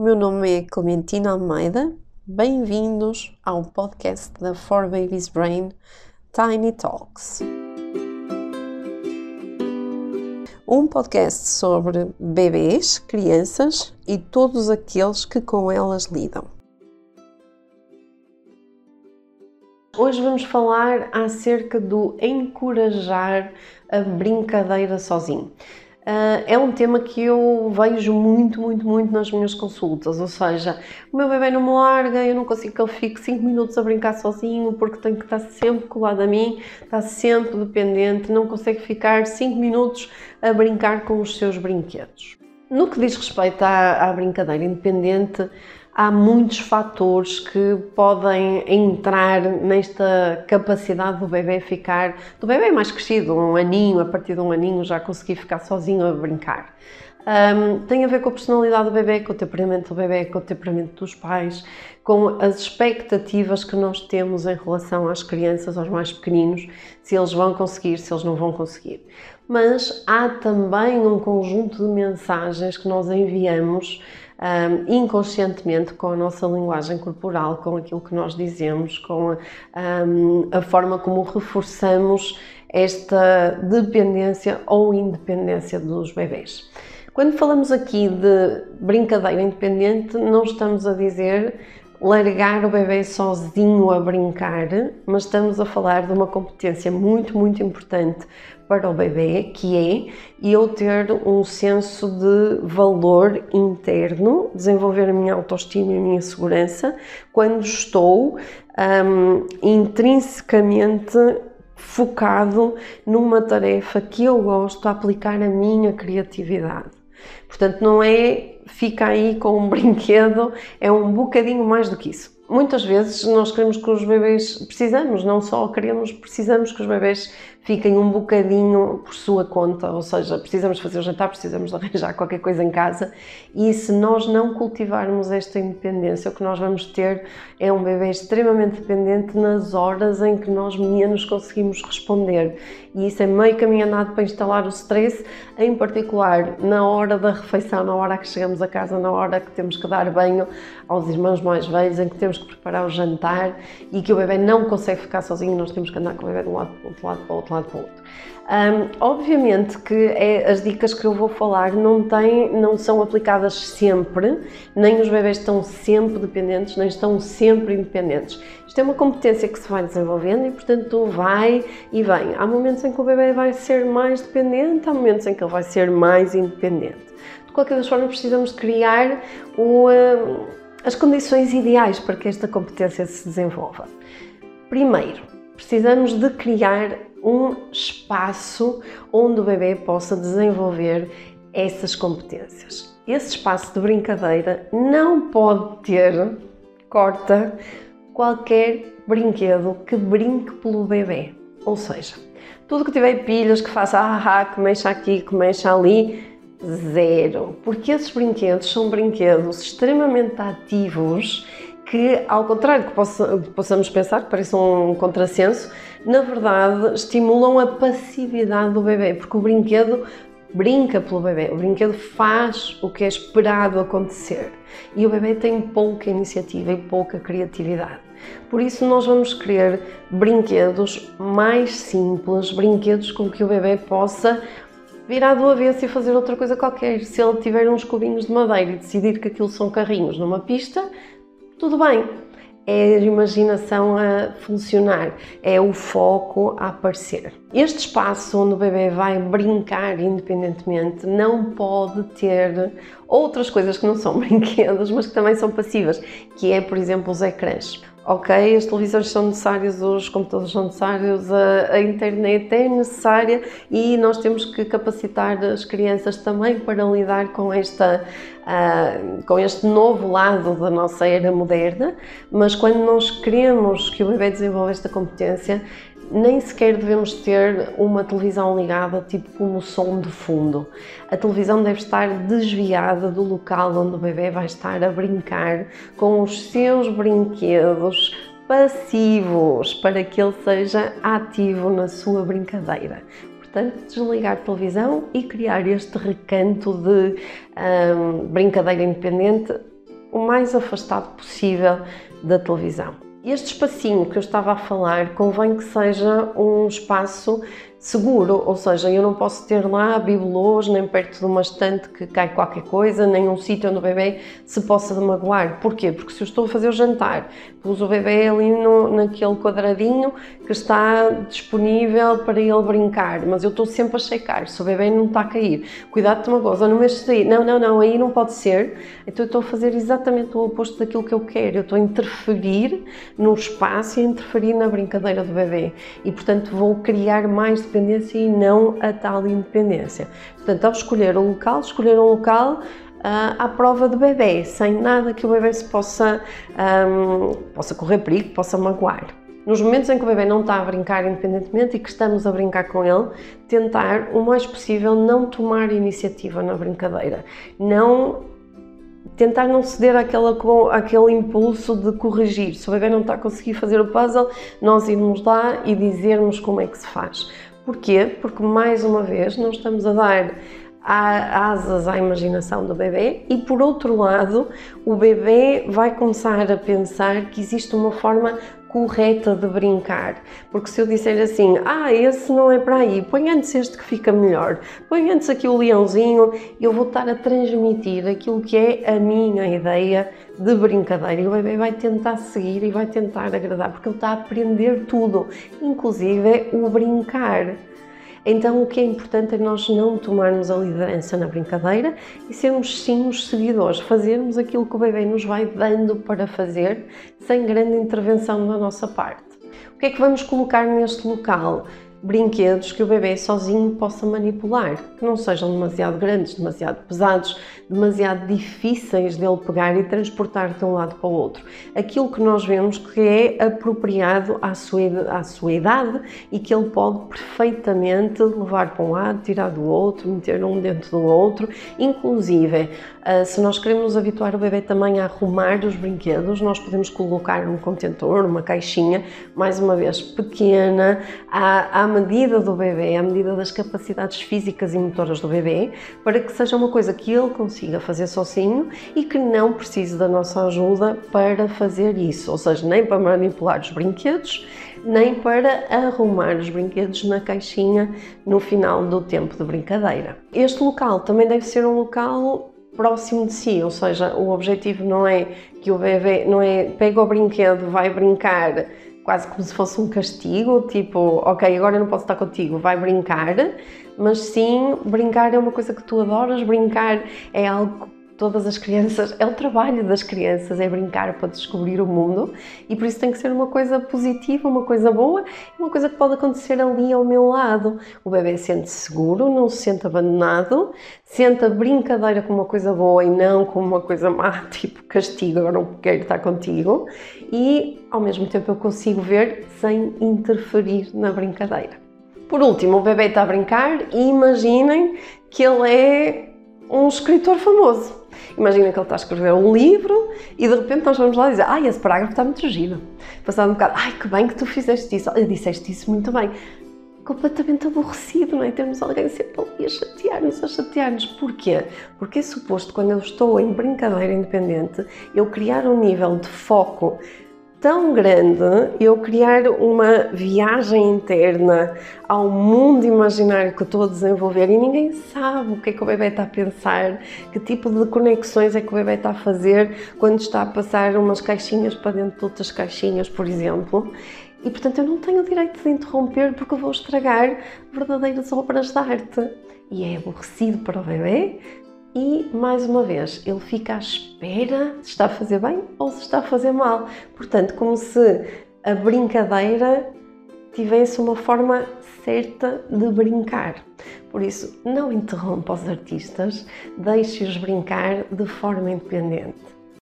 O meu nome é Clementina Almeida. Bem-vindos ao podcast da For Babies Brain Tiny Talks. Um podcast sobre bebês, crianças e todos aqueles que com elas lidam. Hoje vamos falar acerca do encorajar a brincadeira sozinho. Uh, é um tema que eu vejo muito, muito, muito nas minhas consultas. Ou seja, o meu bebê não me larga, eu não consigo que ele fique 5 minutos a brincar sozinho porque tem que estar sempre colado a mim, está sempre dependente, não consegue ficar 5 minutos a brincar com os seus brinquedos. No que diz respeito à, à brincadeira independente, há muitos fatores que podem entrar nesta capacidade do bebê ficar, do bebê mais crescido, um aninho, a partir de um aninho já conseguir ficar sozinho a brincar. Um, tem a ver com a personalidade do bebê, com o temperamento do bebê, com o temperamento dos pais, com as expectativas que nós temos em relação às crianças, aos mais pequeninos, se eles vão conseguir, se eles não vão conseguir. Mas há também um conjunto de mensagens que nós enviamos um, inconscientemente com a nossa linguagem corporal, com aquilo que nós dizemos, com a, um, a forma como reforçamos esta dependência ou independência dos bebês. Quando falamos aqui de brincadeira independente, não estamos a dizer largar o bebê sozinho a brincar, mas estamos a falar de uma competência muito, muito importante para o bebê, que é eu ter um senso de valor interno, desenvolver a minha autoestima e a minha segurança quando estou um, intrinsecamente focado numa tarefa que eu gosto de aplicar a minha criatividade. Portanto, não é fica aí com um brinquedo, é um bocadinho mais do que isso. Muitas vezes nós queremos que os bebês, precisamos, não só queremos, precisamos que os bebês fiquem um bocadinho por sua conta, ou seja, precisamos fazer o jantar, precisamos arranjar qualquer coisa em casa e se nós não cultivarmos esta independência, o que nós vamos ter é um bebê extremamente dependente nas horas em que nós menos conseguimos responder. E isso é meio caminho andado para instalar o stress, em particular na hora da refeição, na hora que chegamos a casa, na hora que temos que dar banho aos irmãos mais velhos, em que temos que preparar o jantar e que o bebê não consegue ficar sozinho, nós temos que andar com o bebê de um lado para o outro, lado para o outro, lado para o outro. Um, obviamente que é, as dicas que eu vou falar não, têm, não são aplicadas sempre, nem os bebés estão sempre dependentes, nem estão sempre independentes. Isto é uma competência que se vai desenvolvendo e, portanto, vai e vem. Há momentos em que o bebê vai ser mais dependente, há momentos em que ele vai ser mais independente. De qualquer das formas, precisamos criar o, uh, as condições ideais para que esta competência se desenvolva. Primeiro, precisamos de criar um espaço onde o bebê possa desenvolver essas competências. Esse espaço de brincadeira não pode ter, corta, qualquer brinquedo que brinque pelo bebê. Ou seja, tudo que tiver pilhas, que faça ah, que mexa aqui, que mexa ali, zero. Porque esses brinquedos são brinquedos extremamente ativos que, ao contrário do que possamos pensar, que parece um contrassenso, na verdade estimulam a passividade do bebê, porque o brinquedo brinca pelo bebê, o brinquedo faz o que é esperado acontecer e o bebê tem pouca iniciativa e pouca criatividade. Por isso, nós vamos querer brinquedos mais simples, brinquedos com que o bebê possa virar do avesso e fazer outra coisa qualquer. Se ele tiver uns cubinhos de madeira e decidir que aquilo são carrinhos numa pista, tudo bem. É a imaginação a funcionar, é o foco a aparecer. Este espaço onde o bebê vai brincar independentemente não pode ter outras coisas que não são brinquedos, mas que também são passivas, que é, por exemplo, os ecrãs ok, as televisões são necessárias, os computadores são necessários, a, a, internet é necessária e nós temos que capacitar as crianças também para lidar com, esta, uh, com este novo lado da nossa era moderna, mas quando nós queremos que o bebê desenvolva esta competência, nem sequer devemos ter uma televisão ligada, tipo como som de fundo. A televisão deve estar desviada do local onde o bebê vai estar a brincar com os seus brinquedos passivos para que ele seja ativo na sua brincadeira. Portanto, desligar a televisão e criar este recanto de hum, brincadeira independente o mais afastado possível da televisão. Este espacinho que eu estava a falar convém que seja um espaço seguro, ou seja, eu não posso ter lá bibelôs, nem perto de uma estante que cai qualquer coisa, nem um sítio onde o bebê se possa magoar. Porquê? Porque se eu estou a fazer o jantar, pus o bebê ali no, naquele quadradinho que está disponível para ele brincar, mas eu estou sempre a checar se o bebê não está a cair. Cuidado de uma coisa, não mexes aí. Não, não, não, aí não pode ser. Então eu estou a fazer exatamente o oposto daquilo que eu quero. Eu estou a interferir no espaço e a interferir na brincadeira do bebê. E portanto vou criar mais dependência e não a tal independência. Portanto, ao escolher o local, escolher um local uh, à prova do bebê, sem nada que o bebê se possa, um, possa correr perigo, possa magoar. Nos momentos em que o bebê não está a brincar independentemente e que estamos a brincar com ele, tentar o mais possível não tomar iniciativa na brincadeira, não tentar não ceder àquela, àquele impulso de corrigir. Se o bebê não está a conseguir fazer o puzzle, nós irmos lá e dizermos como é que se faz. Porquê? Porque, mais uma vez, não estamos a dar asas à imaginação do bebê e, por outro lado, o bebê vai começar a pensar que existe uma forma correta de brincar. Porque se eu disser assim, ah, esse não é para aí, põe antes este que fica melhor, põe antes aqui o leãozinho, eu vou estar a transmitir aquilo que é a minha ideia de brincadeira. E o bebê vai tentar seguir e vai tentar agradar, porque ele está a aprender tudo, inclusive o brincar. Então, o que é importante é nós não tomarmos a liderança na brincadeira e sermos sim os seguidores, fazermos aquilo que o bebê nos vai dando para fazer, sem grande intervenção da nossa parte. O que é que vamos colocar neste local? Brinquedos que o bebê sozinho possa manipular, que não sejam demasiado grandes, demasiado pesados, demasiado difíceis dele pegar e transportar de um lado para o outro. Aquilo que nós vemos que é apropriado à sua, à sua idade e que ele pode perfeitamente levar para um lado, tirar do outro, meter um dentro do outro, inclusive ah, se nós queremos habituar o bebê também a arrumar os brinquedos, nós podemos colocar um contentor, uma caixinha, mais uma vez pequena, à, à medida do bebê, à medida das capacidades físicas e motoras do bebê, para que seja uma coisa que ele consiga fazer sozinho e que não precise da nossa ajuda para fazer isso, ou seja, nem para manipular os brinquedos, nem para arrumar os brinquedos na caixinha no final do tempo de brincadeira. Este local também deve ser um local próximo de si, ou seja, o objetivo não é que o bebê, não é pega o brinquedo, vai brincar quase como se fosse um castigo, tipo, ok, agora eu não posso estar contigo, vai brincar, mas sim, brincar é uma coisa que tu adoras, brincar é algo todas as crianças, é o trabalho das crianças, é brincar para descobrir o mundo e por isso tem que ser uma coisa positiva, uma coisa boa, uma coisa que pode acontecer ali ao meu lado. O bebê sente-se seguro, não se sente abandonado, sente a brincadeira como uma coisa boa e não como uma coisa má, tipo castigo, agora não quero estar contigo e ao mesmo tempo eu consigo ver sem interferir na brincadeira. Por último, o bebê está a brincar e imaginem que ele é um escritor famoso. Imagina que ele está a escrever um livro e de repente nós vamos lá dizer ai, esse parágrafo está muito giro. Passado um bocado, ai, que bem que tu fizeste isso. Disseste isso muito bem. Completamente aborrecido, não é? Termos alguém sempre ali a chatear-nos, a chatear-nos. Porquê? Porque é suposto, quando eu estou em brincadeira independente, eu criar um nível de foco tão grande eu criar uma viagem interna ao mundo imaginário que estou a desenvolver e ninguém sabe o que é que o bebê está a pensar, que tipo de conexões é que o bebê está a fazer quando está a passar umas caixinhas para dentro de outras caixinhas, por exemplo. E portanto eu não tenho o direito de interromper porque vou estragar verdadeiras obras de arte. E é aborrecido para o bebê, e, mais uma vez, ele fica à espera se está a fazer bem ou se está a fazer mal. Portanto, como se a brincadeira tivesse uma forma certa de brincar. Por isso, não interrompa os artistas, deixe-os brincar de forma independente.